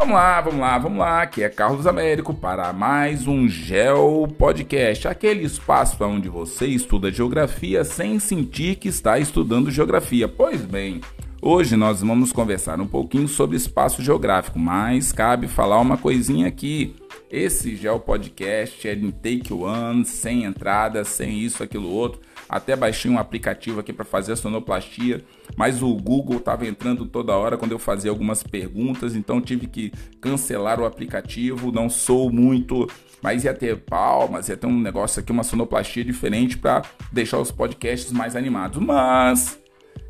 Vamos lá, vamos lá, vamos lá. Aqui é Carlos Américo para mais um Geo Podcast, aquele espaço onde você estuda geografia sem sentir que está estudando geografia. Pois bem, hoje nós vamos conversar um pouquinho sobre espaço geográfico, mas cabe falar uma coisinha aqui. Esse Geo Podcast é em Take One, sem entrada, sem isso, aquilo outro. Até baixei um aplicativo aqui para fazer a sonoplastia, mas o Google estava entrando toda hora quando eu fazia algumas perguntas, então tive que cancelar o aplicativo. Não sou muito, mas ia ter palmas, ia ter um negócio aqui, uma sonoplastia diferente para deixar os podcasts mais animados. Mas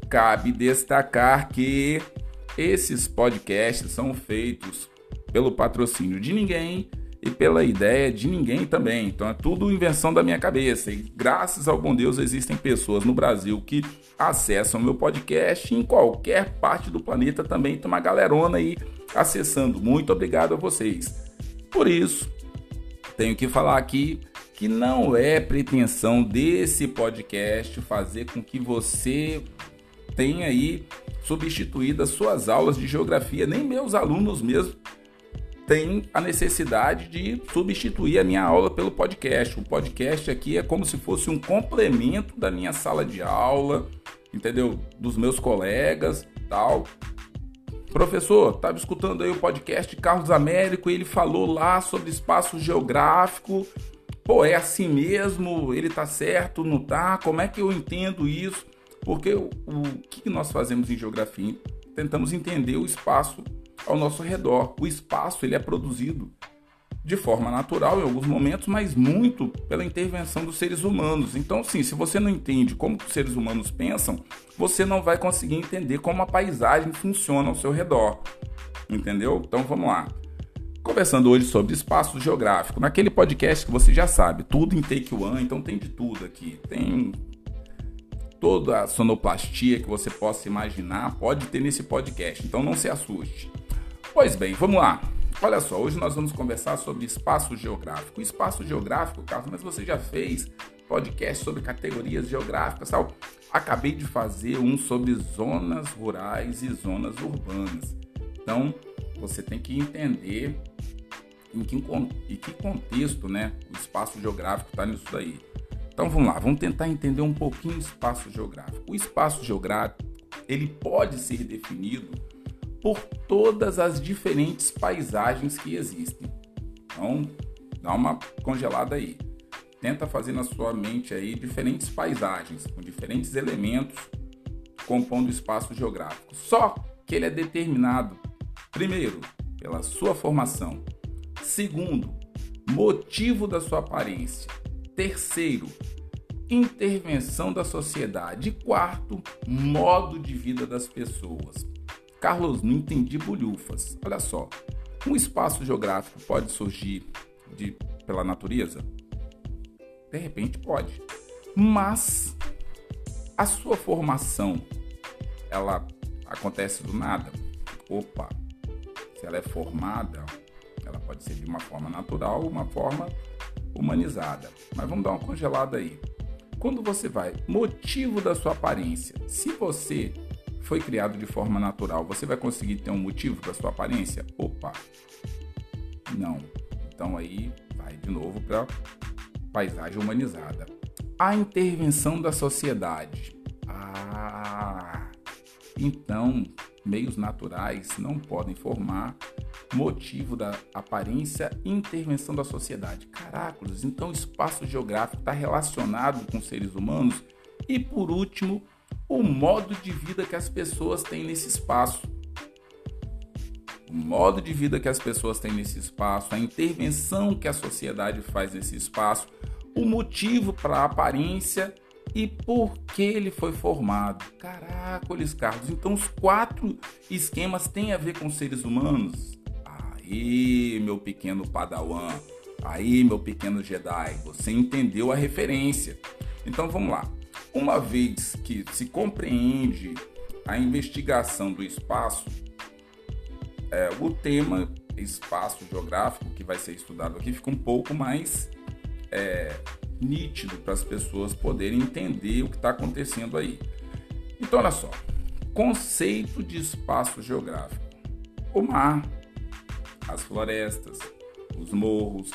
cabe destacar que esses podcasts são feitos pelo patrocínio de ninguém e pela ideia de ninguém também. Então é tudo invenção da minha cabeça. E graças ao bom Deus existem pessoas no Brasil que acessam meu podcast em qualquer parte do planeta também tem uma galerona aí acessando. Muito obrigado a vocês. Por isso, tenho que falar aqui que não é pretensão desse podcast fazer com que você tenha aí substituído as suas aulas de geografia, nem meus alunos mesmo tem a necessidade de substituir a minha aula pelo podcast. O podcast aqui é como se fosse um complemento da minha sala de aula, entendeu? Dos meus colegas, tal. Professor, estava escutando aí o podcast Carlos Américo ele falou lá sobre espaço geográfico. Pô, é assim mesmo? Ele tá certo, não tá? Como é que eu entendo isso? Porque o, o que nós fazemos em geografia? Tentamos entender o espaço ao nosso redor. O espaço ele é produzido de forma natural em alguns momentos, mas muito pela intervenção dos seres humanos. Então, sim, se você não entende como os seres humanos pensam, você não vai conseguir entender como a paisagem funciona ao seu redor. Entendeu? Então, vamos lá. Conversando hoje sobre espaço geográfico, naquele podcast que você já sabe, tudo em Take One, então tem de tudo aqui. Tem toda a sonoplastia que você possa imaginar, pode ter nesse podcast, então não se assuste. Pois bem, vamos lá. Olha só, hoje nós vamos conversar sobre espaço geográfico. Espaço geográfico, Carlos, mas você já fez podcast sobre categorias geográficas, tal? Acabei de fazer um sobre zonas rurais e zonas urbanas. Então, você tem que entender em que, em que contexto né, o espaço geográfico está nisso daí. Então vamos lá, vamos tentar entender um pouquinho o espaço geográfico. O espaço geográfico ele pode ser definido por todas as diferentes paisagens que existem. Então, dá uma congelada aí. Tenta fazer na sua mente aí diferentes paisagens com diferentes elementos compondo o espaço geográfico. Só que ele é determinado, primeiro, pela sua formação, segundo, motivo da sua aparência, terceiro, intervenção da sociedade quarto, modo de vida das pessoas. Carlos, não entendi bolhufas. Olha só, um espaço geográfico pode surgir de, pela natureza? De repente pode. Mas a sua formação, ela acontece do nada? Opa, se ela é formada, ela pode ser de uma forma natural uma forma humanizada. Mas vamos dar uma congelada aí. Quando você vai, motivo da sua aparência. Se você foi criado de forma natural, você vai conseguir ter um motivo para sua aparência? Opa, não. Então aí vai de novo para paisagem humanizada. A intervenção da sociedade. Ah, então meios naturais não podem formar motivo da aparência intervenção da sociedade. Caracoles, então o espaço geográfico está relacionado com seres humanos. E por último, o modo de vida que as pessoas têm nesse espaço. O modo de vida que as pessoas têm nesse espaço, a intervenção que a sociedade faz nesse espaço, o motivo para a aparência e por que ele foi formado. Caracoles, Carlos, então os quatro esquemas têm a ver com seres humanos? Aí, meu pequeno Padawan, aí, meu pequeno Jedi, você entendeu a referência. Então vamos lá. Uma vez que se compreende a investigação do espaço, é, o tema espaço geográfico que vai ser estudado aqui fica um pouco mais é, nítido para as pessoas poderem entender o que está acontecendo aí. Então, olha só: conceito de espaço geográfico. O mar as florestas, os morros,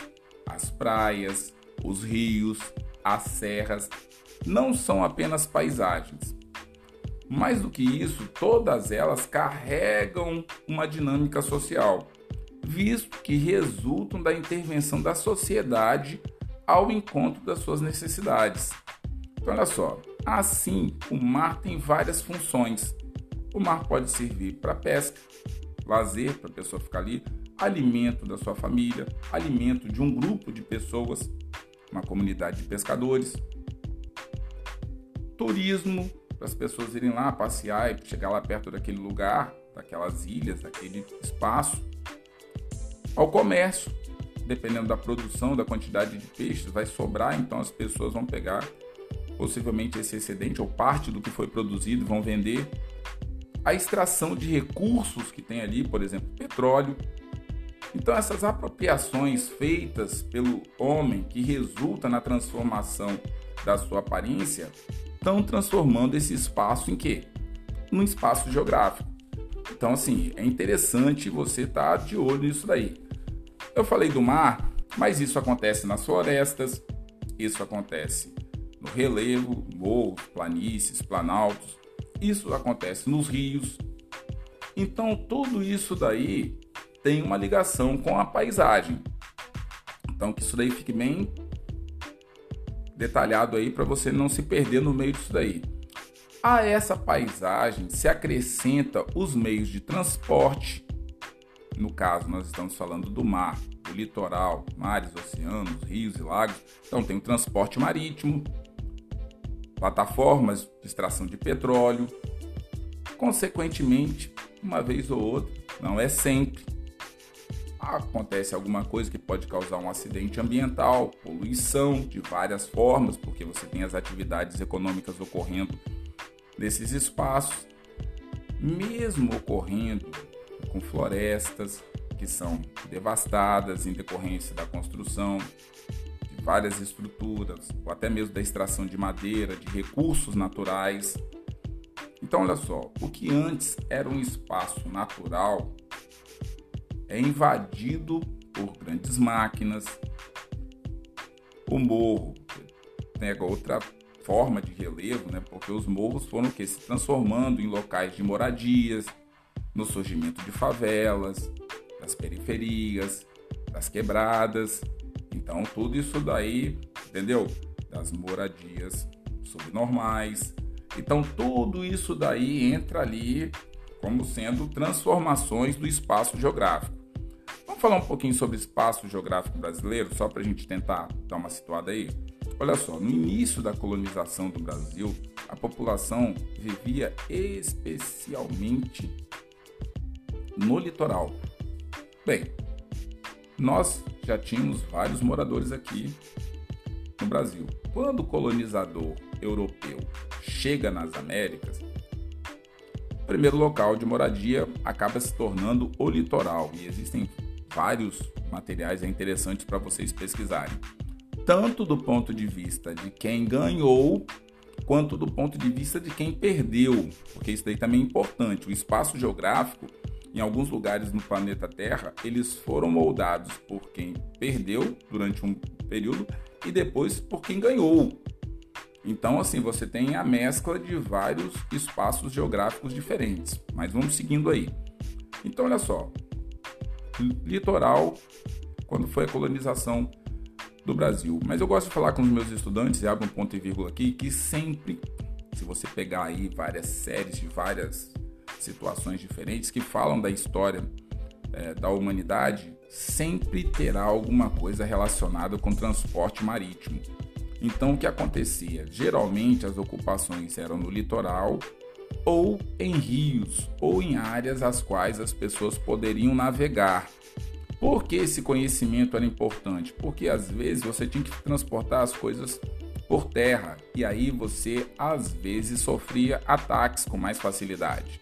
as praias, os rios, as serras, não são apenas paisagens. Mais do que isso, todas elas carregam uma dinâmica social, visto que resultam da intervenção da sociedade ao encontro das suas necessidades. Então, olha só, assim o mar tem várias funções. O mar pode servir para pesca, lazer para a pessoa ficar ali, alimento da sua família, alimento de um grupo de pessoas, uma comunidade de pescadores, turismo para as pessoas irem lá passear e chegar lá perto daquele lugar, daquelas ilhas, daquele espaço, ao comércio, dependendo da produção, da quantidade de peixes, vai sobrar, então as pessoas vão pegar possivelmente esse excedente ou parte do que foi produzido vão vender. A extração de recursos que tem ali, por exemplo, petróleo, então, essas apropriações feitas pelo homem que resulta na transformação da sua aparência estão transformando esse espaço em quê? Num espaço geográfico. Então, assim, é interessante você estar tá de olho nisso daí. Eu falei do mar, mas isso acontece nas florestas, isso acontece no relevo, morros, planícies, planaltos, isso acontece nos rios. Então, tudo isso daí tem uma ligação com a paisagem. Então que isso daí fique bem detalhado aí para você não se perder no meio disso daí. A essa paisagem se acrescenta os meios de transporte. No caso, nós estamos falando do mar, do litoral, mares, oceanos, rios e lagos. Então tem o transporte marítimo, plataformas de extração de petróleo. Consequentemente, uma vez ou outra, não é sempre, acontece alguma coisa que pode causar um acidente ambiental, poluição de várias formas, porque você tem as atividades econômicas ocorrendo nesses espaços, mesmo ocorrendo com florestas que são devastadas em decorrência da construção de várias estruturas, ou até mesmo da extração de madeira, de recursos naturais. Então, olha só, o que antes era um espaço natural é invadido por grandes máquinas. O morro pega outra forma de relevo, né? porque os morros foram que se transformando em locais de moradias, no surgimento de favelas, das periferias, das quebradas. Então tudo isso daí, entendeu? Das moradias subnormais. Então tudo isso daí entra ali como sendo transformações do espaço geográfico. Vamos falar um pouquinho sobre espaço geográfico brasileiro, só para a gente tentar dar uma situada aí? Olha só, no início da colonização do Brasil, a população vivia especialmente no litoral. Bem, nós já tínhamos vários moradores aqui no Brasil. Quando o colonizador europeu chega nas Américas, o primeiro local de moradia acaba se tornando o litoral e existem vários materiais interessantes para vocês pesquisarem, tanto do ponto de vista de quem ganhou, quanto do ponto de vista de quem perdeu, porque isso daí também é importante. O espaço geográfico, em alguns lugares no planeta Terra, eles foram moldados por quem perdeu durante um período e depois por quem ganhou. Então, assim, você tem a mescla de vários espaços geográficos diferentes. Mas vamos seguindo aí. Então, olha só. Litoral, quando foi a colonização do Brasil. Mas eu gosto de falar com os meus estudantes, e abro um ponto e vírgula aqui, que sempre, se você pegar aí várias séries de várias situações diferentes que falam da história é, da humanidade, sempre terá alguma coisa relacionada com transporte marítimo. Então o que acontecia? Geralmente as ocupações eram no litoral ou em rios ou em áreas às quais as pessoas poderiam navegar. Por que esse conhecimento era importante? Porque às vezes você tinha que transportar as coisas por terra e aí você às vezes sofria ataques com mais facilidade.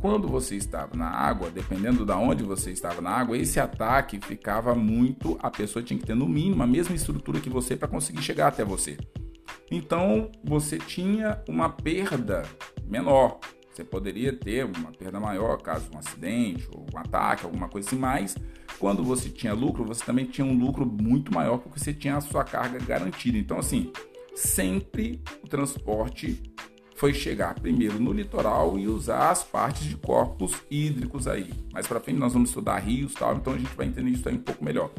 Quando você estava na água, dependendo de onde você estava na água, esse ataque ficava muito. A pessoa tinha que ter no mínimo a mesma estrutura que você para conseguir chegar até você. Então você tinha uma perda menor. Você poderia ter uma perda maior caso um acidente ou um ataque, alguma coisa assim, mas quando você tinha lucro, você também tinha um lucro muito maior porque você tinha a sua carga garantida. Então, assim, sempre o transporte foi chegar primeiro no litoral e usar as partes de corpos hídricos aí. Mais para frente nós vamos estudar rios, tal, então a gente vai entender isso aí um pouco melhor.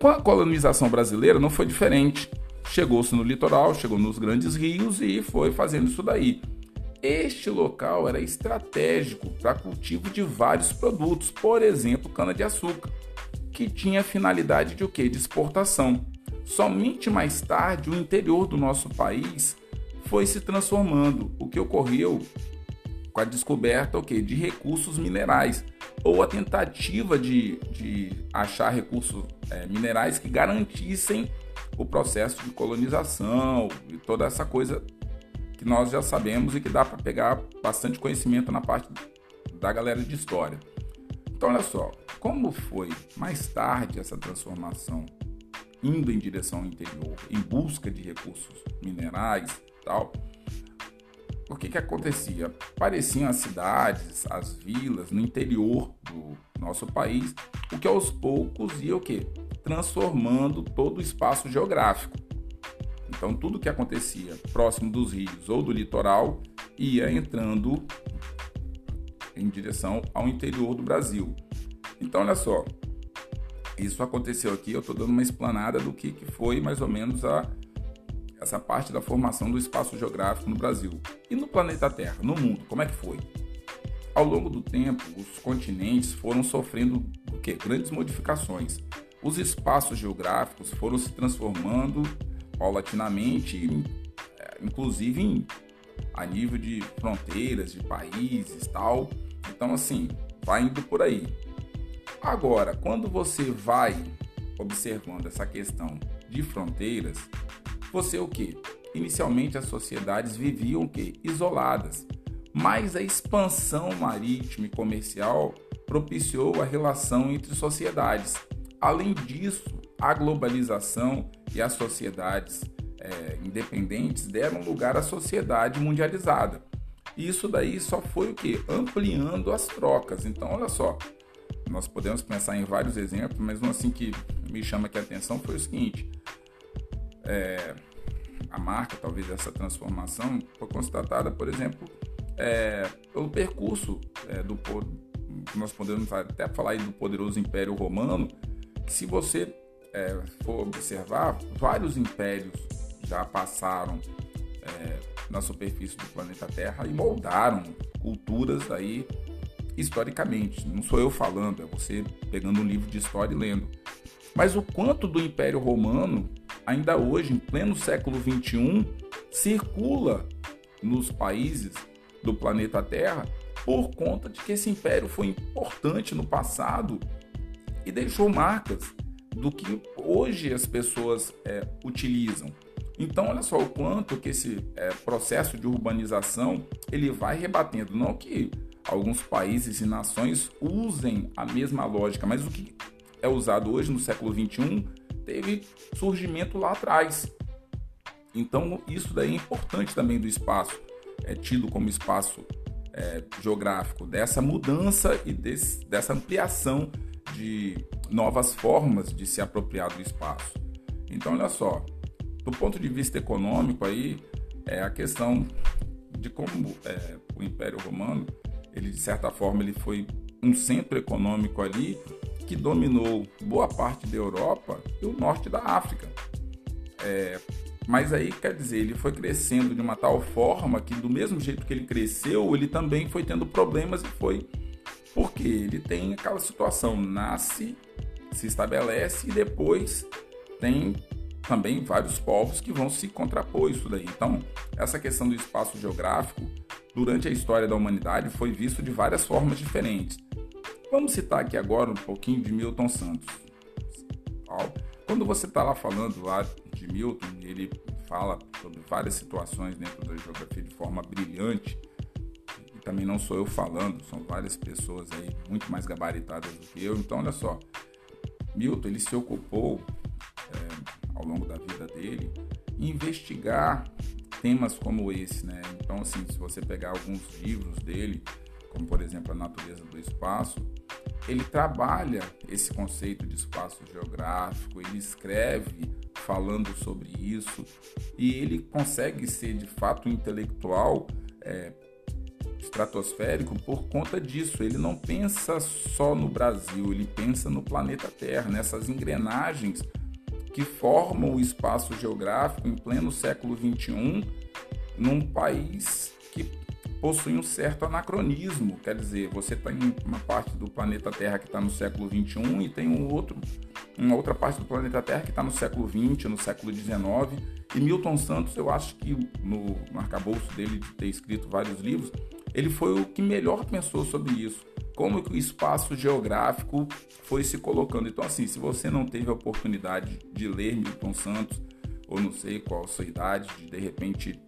Com a colonização brasileira não foi diferente. Chegou-se no litoral, chegou nos grandes rios e foi fazendo isso daí. Este local era estratégico para cultivo de vários produtos, por exemplo, cana-de-açúcar, que tinha finalidade de o quê? De exportação. Somente mais tarde o interior do nosso país foi se transformando, o que ocorreu com a descoberta okay, de recursos minerais ou a tentativa de, de achar recursos é, minerais que garantissem o processo de colonização e toda essa coisa que nós já sabemos e que dá para pegar bastante conhecimento na parte da galera de história. Então, olha só, como foi mais tarde essa transformação indo em direção ao interior, em busca de recursos minerais, tal, o que, que acontecia? Apareciam as cidades, as vilas no interior do nosso país, o que aos poucos ia o quê? Transformando todo o espaço geográfico. Então tudo que acontecia próximo dos rios ou do litoral ia entrando em direção ao interior do Brasil. Então olha só, isso aconteceu aqui, eu estou dando uma explanada do que, que foi mais ou menos a essa parte da formação do espaço geográfico no Brasil. E no planeta Terra, no mundo, como é que foi? Ao longo do tempo, os continentes foram sofrendo o quê? grandes modificações. Os espaços geográficos foram se transformando paulatinamente, é, inclusive em, a nível de fronteiras, de países tal. Então, assim, vai indo por aí. Agora, quando você vai observando essa questão de fronteiras, você o que? Inicialmente as sociedades viviam o que? Isoladas, mas a expansão marítima e comercial propiciou a relação entre sociedades. Além disso, a globalização e as sociedades é, independentes deram lugar à sociedade mundializada. Isso daí só foi o que? Ampliando as trocas. Então, olha só, nós podemos pensar em vários exemplos, mas um assim que me chama aqui a atenção foi o seguinte: é, a marca, talvez, dessa transformação foi constatada, por exemplo, é, pelo percurso é, do nós podemos até falar aí do poderoso Império Romano, se você é, for observar, vários impérios já passaram é, na superfície do planeta Terra e moldaram culturas aí historicamente. Não sou eu falando, é você pegando um livro de história e lendo. Mas o quanto do Império Romano ainda hoje, em pleno século XXI, circula nos países do planeta Terra por conta de que esse império foi importante no passado e deixou marcas do que hoje as pessoas é, utilizam. Então, olha só o quanto que esse é, processo de urbanização ele vai rebatendo. Não que alguns países e nações usem a mesma lógica, mas o que é usado hoje no século XXI teve surgimento lá atrás. Então, isso daí é importante também do espaço, é tido como espaço é, geográfico, dessa mudança e desse, dessa ampliação de novas formas de se apropriar do espaço. Então, olha só, do ponto de vista econômico aí, é a questão de como é, o Império Romano, ele de certa forma ele foi um centro econômico ali que dominou boa parte da Europa e o norte da África. É, mas aí quer dizer, ele foi crescendo de uma tal forma que, do mesmo jeito que ele cresceu, ele também foi tendo problemas e foi. Porque ele tem aquela situação: nasce, se estabelece e depois tem também vários povos que vão se contrapor isso daí. Então, essa questão do espaço geográfico, durante a história da humanidade, foi visto de várias formas diferentes. Vamos citar aqui agora um pouquinho de Milton Santos. Quando você está lá falando lá de Milton, ele fala sobre várias situações dentro da geografia de forma brilhante. E também não sou eu falando, são várias pessoas aí muito mais gabaritadas do que eu. Então, olha só, Milton ele se ocupou é, ao longo da vida dele em investigar temas como esse, né? Então, assim, se você pegar alguns livros dele, como por exemplo A Natureza do Espaço, ele trabalha esse conceito de espaço geográfico, ele escreve falando sobre isso e ele consegue ser de fato intelectual é, estratosférico por conta disso. Ele não pensa só no Brasil, ele pensa no planeta Terra, nessas engrenagens que formam o espaço geográfico em pleno século XXI, num país que possui um certo anacronismo. Quer dizer, você tem uma parte do planeta Terra que está no século XXI e tem um outro, uma outra parte do planeta Terra que está no século XX, no século XIX. E Milton Santos, eu acho que no, no arcabouço dele de ter escrito vários livros, ele foi o que melhor pensou sobre isso. Como que o espaço geográfico foi se colocando. Então, assim, se você não teve a oportunidade de ler Milton Santos, ou não sei qual a sua idade, de de repente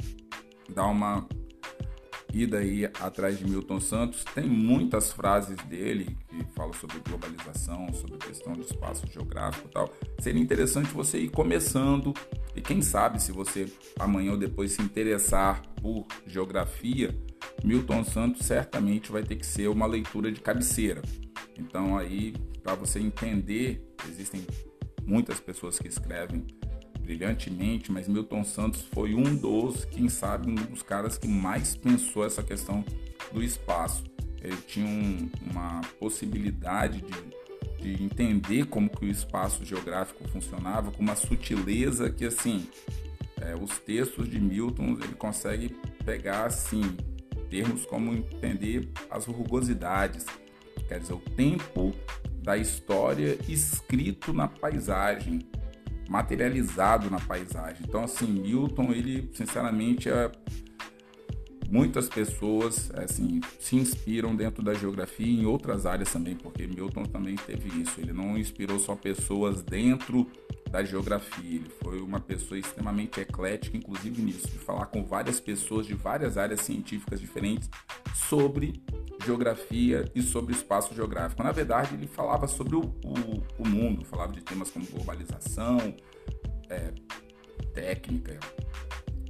dar uma ida aí atrás de Milton Santos, tem muitas frases dele que falam sobre globalização, sobre questão de espaço geográfico e tal. Seria interessante você ir começando e quem sabe se você amanhã ou depois se interessar por geografia, Milton Santos certamente vai ter que ser uma leitura de cabeceira. Então aí, para você entender, existem muitas pessoas que escrevem brilhantemente, mas Milton Santos foi um dos, quem sabe, um dos caras que mais pensou essa questão do espaço. Ele tinha um, uma possibilidade de, de entender como que o espaço geográfico funcionava, com uma sutileza que, assim, é, os textos de Milton ele consegue pegar, assim, termos como entender as rugosidades, quer dizer, o tempo da história escrito na paisagem, materializado na paisagem. Então, assim, Milton, ele, sinceramente, é... muitas pessoas, assim, se inspiram dentro da geografia e em outras áreas também, porque Milton também teve isso. Ele não inspirou só pessoas dentro da geografia. Ele foi uma pessoa extremamente eclética, inclusive nisso, de falar com várias pessoas de várias áreas científicas diferentes sobre geografia e sobre espaço geográfico. Na verdade, ele falava sobre o, o, o mundo, falava de temas como globalização, é, técnica,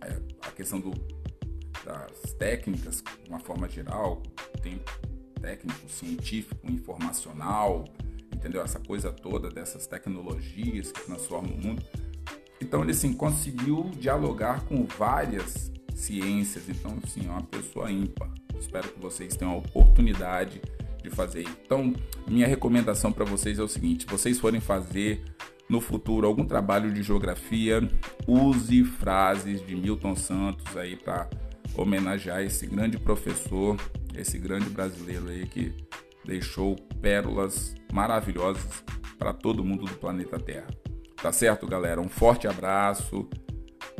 é, a questão do, das técnicas, de uma forma geral, tem técnico, científico, informacional, entendeu? Essa coisa toda dessas tecnologias que transformam o mundo. Então ele assim, conseguiu dialogar com várias ciências, então assim, é uma pessoa ímpar. Espero que vocês tenham a oportunidade de fazer. Então, minha recomendação para vocês é o seguinte: se vocês forem fazer no futuro algum trabalho de geografia, use frases de Milton Santos aí para homenagear esse grande professor, esse grande brasileiro aí que deixou pérolas maravilhosas para todo mundo do planeta Terra. Tá certo, galera? Um forte abraço.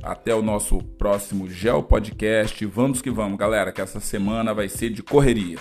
Até o nosso próximo Geo Podcast. Vamos que vamos, galera, que essa semana vai ser de correria.